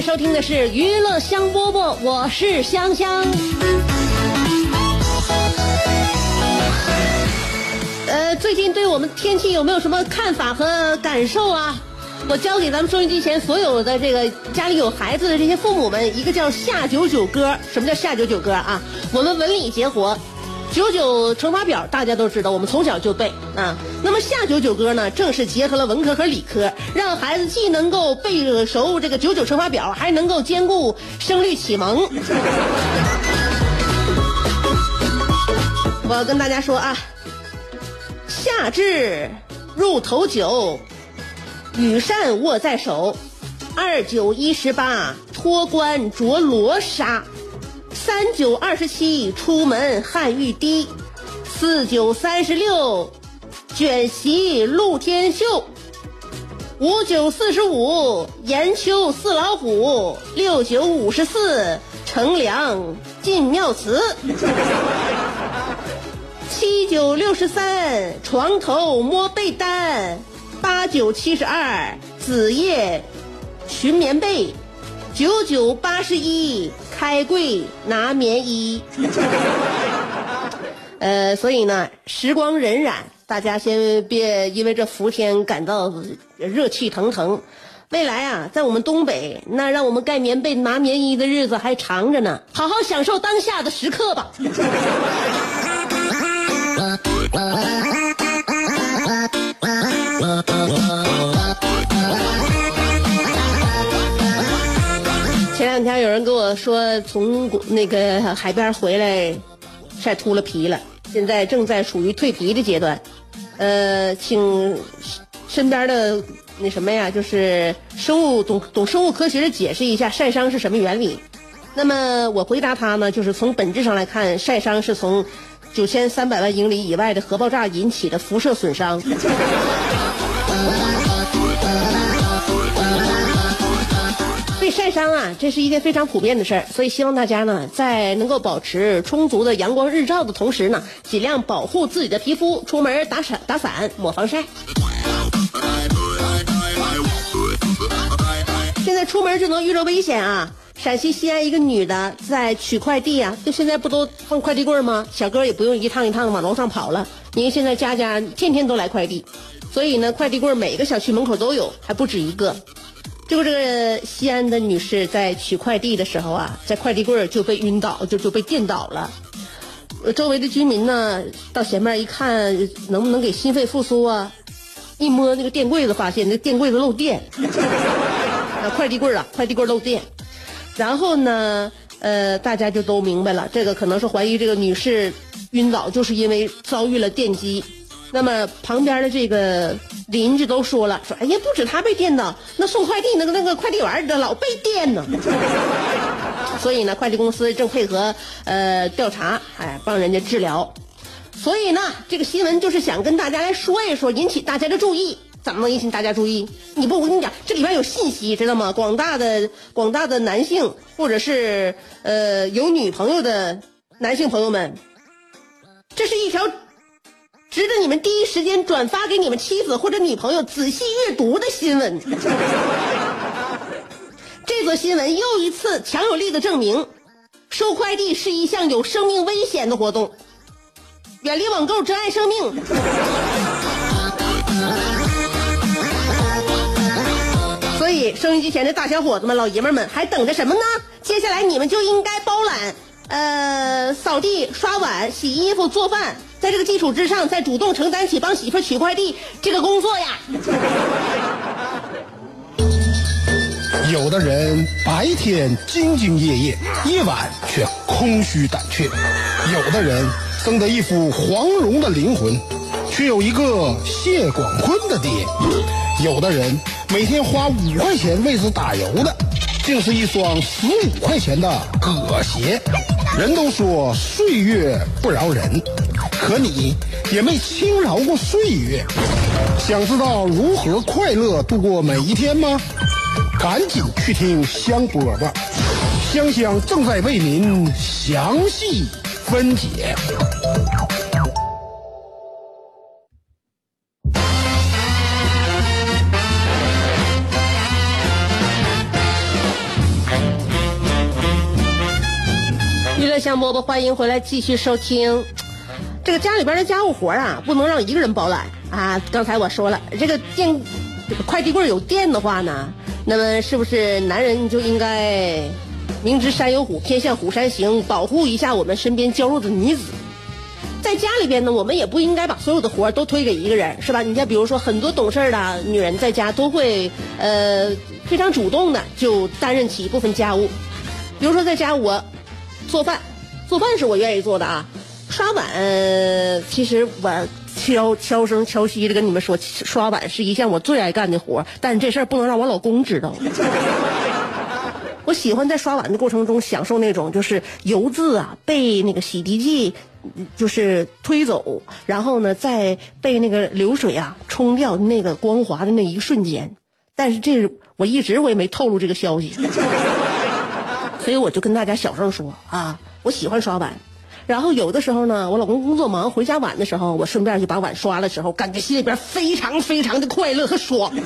收听的是娱乐香饽饽，我是香香。呃，最近对我们天气有没有什么看法和感受啊？我教给咱们收音机前所有的这个家里有孩子的这些父母们，一个叫下九九歌。什么叫下九九歌啊？我们文理结合。九九乘法表大家都知道，我们从小就背啊。那么下九九歌呢，正是结合了文科和理科，让孩子既能够背熟这个九九乘法表，还能够兼顾声律启蒙。我要跟大家说啊，夏至入头九，羽扇握在手，二九一十八脱冠着罗纱。三九二十七出门汗欲滴，四九三十六卷席露天秀，五九四十五严秋似老虎，六九五十四乘凉进庙祠，七九六十三床头摸被单，八九七十二子夜寻棉被，九九八十一。开柜拿棉衣，呃，所以呢，时光荏苒，大家先别因为这伏天感到热气腾腾。未来啊，在我们东北，那让我们盖棉被、拿棉衣的日子还长着呢，好好享受当下的时刻吧。说，从那个海边回来，晒秃了皮了，现在正在处于蜕皮的阶段。呃，请身边的那什么呀，就是生物懂懂生物科学的解释一下晒伤是什么原理。那么我回答他呢，就是从本质上来看，晒伤是从九千三百万英里以外的核爆炸引起的辐射损伤。晒伤啊，这是一件非常普遍的事儿，所以希望大家呢，在能够保持充足的阳光日照的同时呢，尽量保护自己的皮肤，出门打伞、打伞、抹防晒。现在出门就能遇着危险啊！陕西西安一个女的在取快递啊，就现在不都放快递柜吗？小哥也不用一趟一趟往楼上跑了，因为现在家家天天都来快递，所以呢，快递柜每个小区门口都有，还不止一个。结果这个西安的女士在取快递的时候啊，在快递柜就被晕倒，就就被电倒了。周围的居民呢，到前面一看，能不能给心肺复苏啊？一摸那个电柜子，发现那电柜子漏电。啊，快递柜啊，快递柜漏电。然后呢，呃，大家就都明白了，这个可能是怀疑这个女士晕倒，就是因为遭遇了电击。那么旁边的这个邻居都说了，说哎呀，不止他被电到，那送快递那个那个快递员的老被电呢。所以呢，快递公司正配合呃调查，哎，帮人家治疗。所以呢，这个新闻就是想跟大家来说一说，引起大家的注意。怎么能引起大家注意？你不，我跟你讲，这里边有信息，知道吗？广大的广大的男性，或者是呃有女朋友的男性朋友们，这是一条。值得你们第一时间转发给你们妻子或者女朋友仔细阅读的新闻。这则新闻又一次强有力的证明，收快递是一项有生命危险的活动。远离网购，珍爱生命。所以，收音机前的大小伙子们、老爷们们，还等着什么呢？接下来你们就应该包揽呃，扫地、刷碗、洗衣服、做饭，在这个基础之上，再主动承担起帮媳妇取快递这个工作呀。有的人白天兢兢业业，夜晚却空虚胆怯；有的人生得一副黄蓉的灵魂，却有一个谢广坤的爹；有的人每天花五块钱为之打油的，竟是一双十五块钱的葛鞋。人都说岁月不饶人，可你也没轻饶过岁月。想知道如何快乐度过每一天吗？赶紧去听香饽饽，香香正在为您详细分解。香饽饽，欢迎回来继续收听。这个家里边的家务活啊，不能让一个人包揽啊。刚才我说了，这个电这个快递柜有电的话呢，那么是不是男人就应该明知山有虎，偏向虎山行，保护一下我们身边娇弱的女子？在家里边呢，我们也不应该把所有的活都推给一个人，是吧？你像比如说很多懂事的女人在家都会呃非常主动的就担任起一部分家务，比如说在家我做饭，做饭是我愿意做的啊。刷碗，其实我悄悄声悄息的跟你们说，刷碗是一项我最爱干的活，但这事儿不能让我老公知道。我喜欢在刷碗的过程中享受那种就是油渍啊被那个洗涤剂就是推走，然后呢再被那个流水啊冲掉那个光滑的那一瞬间。但是这我一直我也没透露这个消息，所以我就跟大家小声说啊，我喜欢刷碗。然后有的时候呢，我老公工作忙回家晚的时候，我顺便就把碗刷了时候，感觉心里边非常非常的快乐和爽。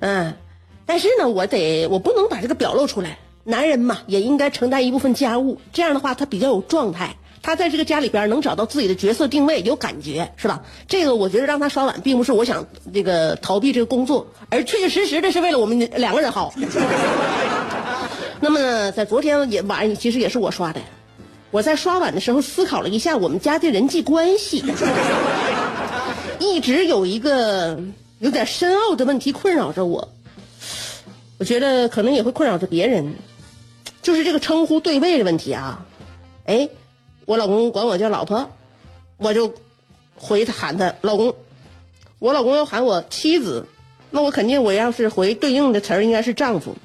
嗯，但是呢，我得我不能把这个表露出来。男人嘛，也应该承担一部分家务，这样的话他比较有状态，他在这个家里边能找到自己的角色定位，有感觉，是吧？这个我觉得让他刷碗，并不是我想这个逃避这个工作，而确确实实的是为了我们两个人好。那么呢，在昨天也晚上，其实也是我刷的。我在刷碗的时候思考了一下我们家的人际关系，一直有一个有点深奥的问题困扰着我。我觉得可能也会困扰着别人，就是这个称呼对位的问题啊。哎，我老公管我叫老婆，我就回他喊他老公。我老公要喊我妻子，那我肯定我要是回对应的词儿应该是丈夫。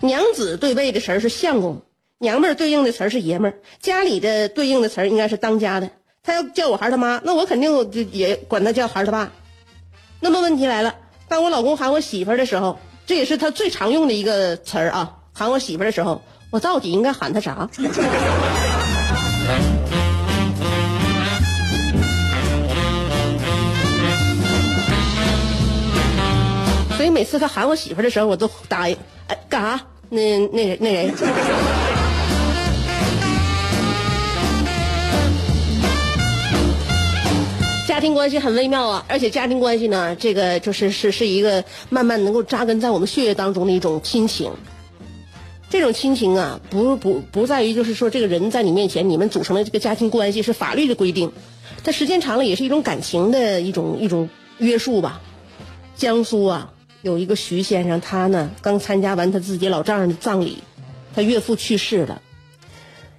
娘子对位的词儿是相公，娘们儿对应的词儿是爷们儿，家里的对应的词儿应该是当家的。他要叫我孩儿他妈，那我肯定也管他叫孩儿他爸。那么问题来了，当我老公喊我媳妇儿的时候，这也是他最常用的一个词儿啊。喊我媳妇儿的时候，我到底应该喊他啥？所以每次他喊我媳妇儿的时候，我都答应。哎，干啥？那那那人。家庭关系很微妙啊，而且家庭关系呢，这个就是是是一个慢慢能够扎根在我们血液当中的一种亲情。这种亲情啊，不不不在于就是说这个人在你面前，你们组成的这个家庭关系是法律的规定，它时间长了也是一种感情的一种一种约束吧。江苏啊。有一个徐先生，他呢刚参加完他自己老丈人的葬礼，他岳父去世了。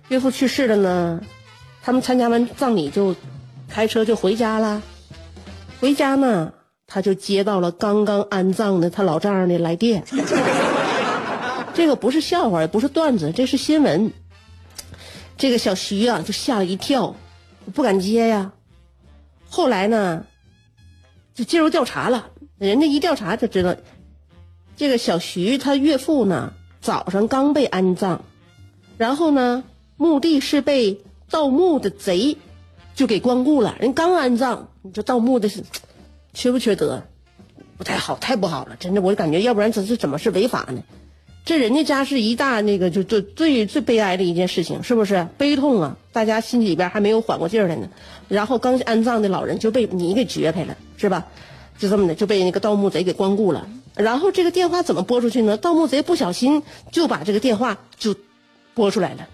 岳父去世了呢，他们参加完葬礼就开车就回家了。回家呢，他就接到了刚刚安葬的他老丈人的来电。这个不是笑话，也不是段子，这是新闻。这个小徐啊，就吓了一跳，不敢接呀。后来呢，就介入调查了。人家一调查就知道，这个小徐他岳父呢，早上刚被安葬，然后呢，墓地是被盗墓的贼就给光顾了。人刚安葬，你说盗墓的是缺不缺德？不太好，太不好了！真的，我感觉要不然这是怎么是违法呢？这人家家是一大那个，就最最最悲哀的一件事情，是不是？悲痛啊！大家心里边还没有缓过劲儿来呢，然后刚安葬的老人就被你给掘开了，是吧？就这么的就被那个盗墓贼给光顾了，然后这个电话怎么拨出去呢？盗墓贼不小心就把这个电话就拨出来了，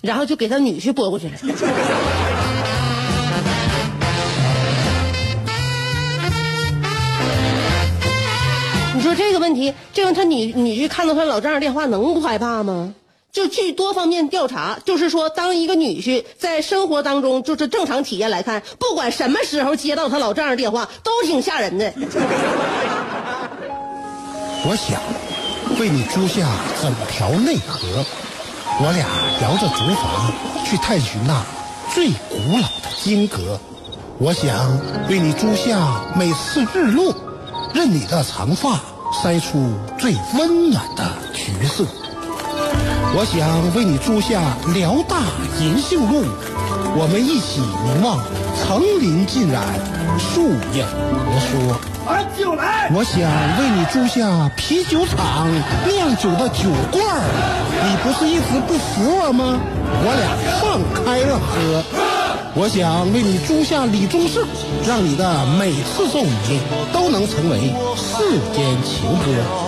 然后就给他女婿拨过去了。你说这个问题，这样他女女婿看到他老丈人电话能不害怕吗？就据多方面调查，就是说，当一个女婿在生活当中，就是正常体验来看，不管什么时候接到他老丈人电话，都挺吓人的。我想为你租下整条内河，我俩摇着竹筏去探寻那最古老的金阁。我想为你租下每次日落，任你的长发筛出最温暖的橘色。我想为你租下辽大银杏路，我们一起凝望层林尽染，树影婆娑。把酒来！我想为你租下啤酒厂酿酒的酒罐儿，你不是一直不服我吗？我俩放开了喝。我想为你租下李宗盛，让你的每次奏鸣都能成为世间情歌。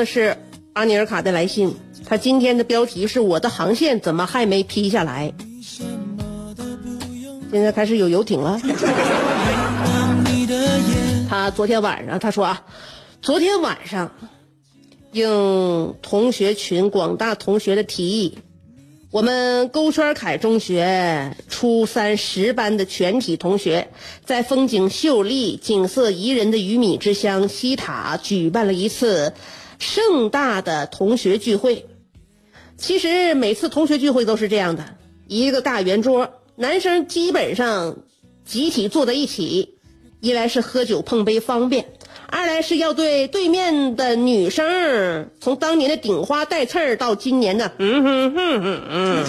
的是阿尼尔卡的来信，他今天的标题是我的航线怎么还没批下来？现在开始有游艇了。他昨天晚上他说啊，昨天晚上应同学群广大同学的提议，我们勾圈凯中学初三十班的全体同学，在风景秀丽、景色宜人的鱼米之乡西塔举办了一次盛大的同学聚会。其实每次同学聚会都是这样的，一个大圆桌，男生基本上集体坐在一起，一来是喝酒碰杯方便，二来是要对对面的女生从当年的顶花带刺儿到今年的嗯哼哼哼嗯，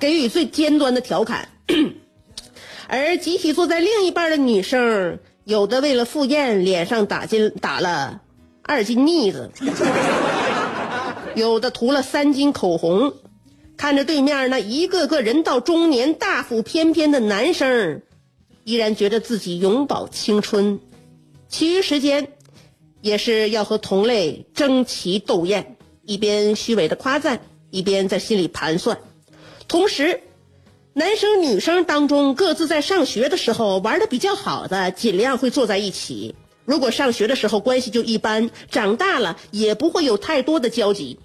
给予最尖端的调侃。而集体坐在另一半的女生，有的为了赴宴脸上打金打了二斤腻子，有的涂了三斤口红。看着对面那一个个人到中年、大腹翩翩的男生，依然觉得自己永葆青春。其余时间，也是要和同类争奇斗艳，一边虚伪的夸赞，一边在心里盘算。同时，男生女生当中各自在上学的时候玩的比较好的，尽量会坐在一起。如果上学的时候关系就一般，长大了也不会有太多的交集。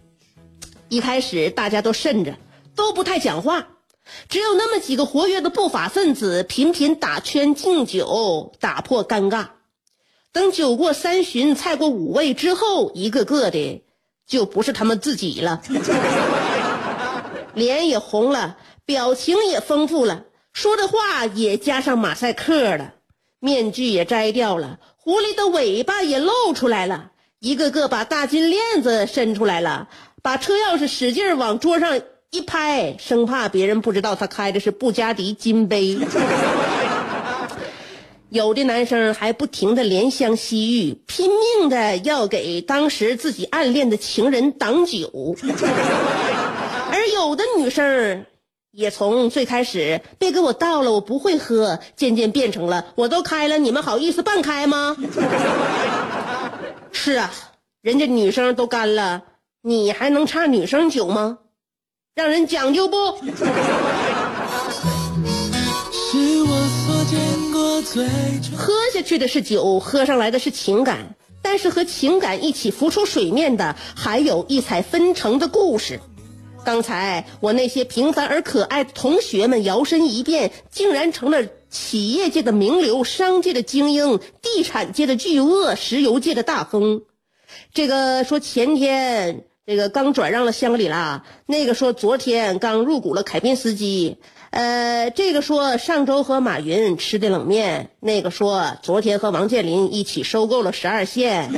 一开始大家都慎着，都不太讲话，只有那么几个活跃的不法分子频频打圈敬酒，打破尴尬。等酒过三巡，菜过五味之后，一个个的就不是他们自己了，脸也红了，表情也丰富了，说的话也加上马赛克了，面具也摘掉了，狐狸的尾巴也露出来了，一个个把大金链子伸出来了，把车钥匙使劲往桌上一拍，生怕别人不知道他开的是布加迪金杯。有的男生还不停的怜香惜玉，拼命的要给当时自己暗恋的情人挡酒，而有的女生也从最开始别给我倒了，我不会喝，渐渐变成了我都开了，你们好意思半开吗？是啊，人家女生都干了，你还能差女生酒吗？让人讲究不？喝下去的是酒，喝上来的是情感，但是和情感一起浮出水面的，还有异彩纷呈的故事。刚才我那些平凡而可爱的同学们摇身一变，竟然成了企业界的名流、商界的精英、地产界的巨鳄、石油界的大亨。这个说前天这个刚转让了香格里拉，那个说昨天刚入股了凯宾斯基，呃，这个说上周和马云吃的冷面，那个说昨天和王健林一起收购了十二线。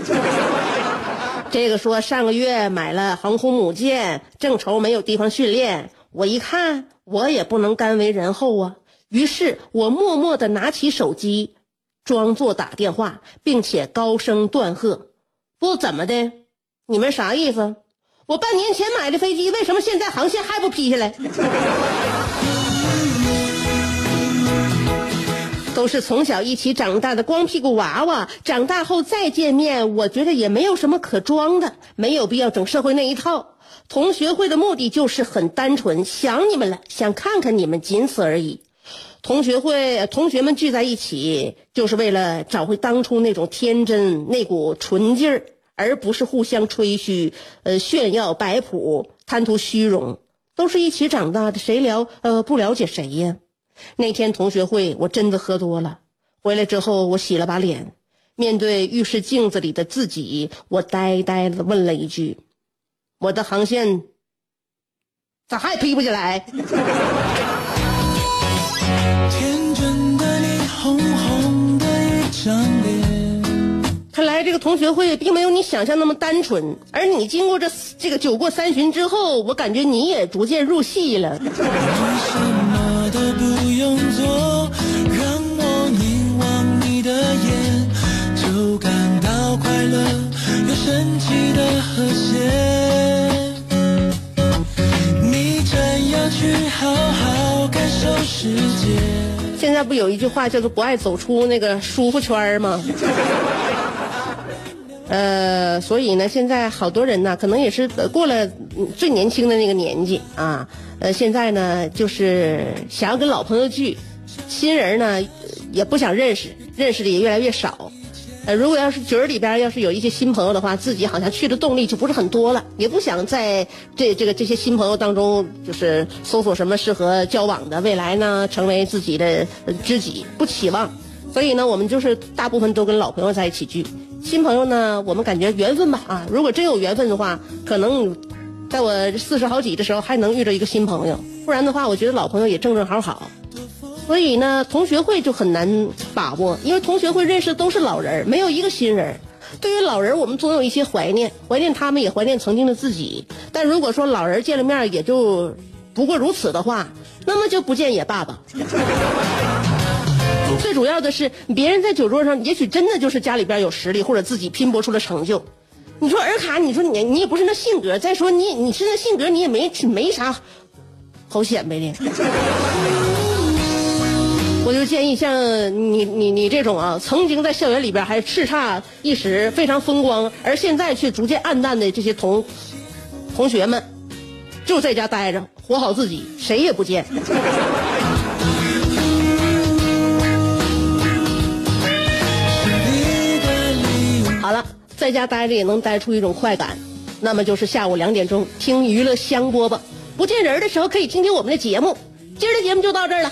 这个说上个月买了航空母舰，正愁没有地方训练。我一看，我也不能甘为人后啊，于是我默默地拿起手机，装作打电话，并且高声断喝：“不怎么的，你们啥意思？我半年前买的飞机，为什么现在航线还不批下来？” 都是从小一起长大的光屁股娃娃，长大后再见面，我觉得也没有什么可装的，没有必要整社会那一套。同学会的目的就是很单纯，想你们了，想看看你们，仅此而已。同学会同学们聚在一起，就是为了找回当初那种天真、那股纯劲儿，而不是互相吹嘘、呃炫耀摆谱、贪图虚荣。都是一起长大的，谁了呃不了解谁呀？那天同学会，我真的喝多了。回来之后，我洗了把脸，面对浴室镜子里的自己，我呆呆的问了一句：“我的航线咋还批不起来？”天真的你，红红的一张脸。看来这个同学会并没有你想象那么单纯，而你经过这这个酒过三巡之后，我感觉你也逐渐入戏了。和谐。你真要去好好感受世界。现在不有一句话叫做“不爱走出那个舒服圈儿”吗？呃，所以呢，现在好多人呢，可能也是过了最年轻的那个年纪啊，呃，现在呢，就是想要跟老朋友聚，新人呢也不想认识，认识的也越来越少。呃，如果要是局儿里边要是有一些新朋友的话，自己好像去的动力就不是很多了，也不想在这这个这些新朋友当中，就是搜索什么适合交往的，未来呢成为自己的知己，不期望。所以呢，我们就是大部分都跟老朋友在一起聚，新朋友呢，我们感觉缘分吧啊，如果真有缘分的话，可能在我四十好几的时候还能遇到一个新朋友，不然的话，我觉得老朋友也正正好好。所以呢，同学会就很难把握，因为同学会认识的都是老人，没有一个新人。对于老人，我们总有一些怀念，怀念他们，也怀念曾经的自己。但如果说老人见了面也就不过如此的话，那么就不见也罢吧。最主要的是，别人在酒桌上，也许真的就是家里边有实力，或者自己拼搏出了成就。你说尔卡，你说你你也不是那性格，再说你你是那性格，你也没没啥好显摆的。我就建议像你你你这种啊，曾经在校园里边还叱咤一时、非常风光，而现在却逐渐暗淡的这些同同学们，就在家待着，活好自己，谁也不见。好了，在家待着也能待出一种快感，那么就是下午两点钟听娱乐香饽饽，不见人的时候可以听听我们的节目。今儿的节目就到这儿了，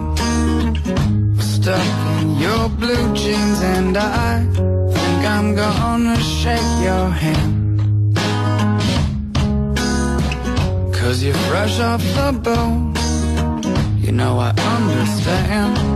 fresh off the boat, you know I understand.